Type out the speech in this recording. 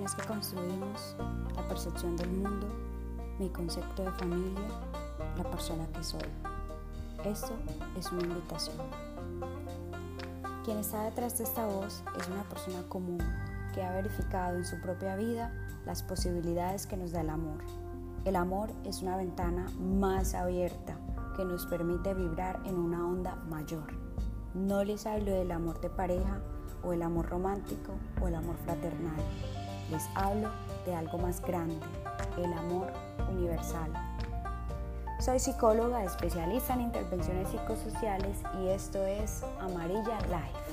relaciones que construimos, la percepción del mundo, mi concepto de familia, la persona que soy. Esto es una invitación. Quien está detrás de esta voz es una persona común que ha verificado en su propia vida las posibilidades que nos da el amor. El amor es una ventana más abierta que nos permite vibrar en una onda mayor. No les hablo del amor de pareja o el amor romántico o el amor fraternal. Les hablo de algo más grande, el amor universal. Soy psicóloga especialista en intervenciones psicosociales y esto es Amarilla Life.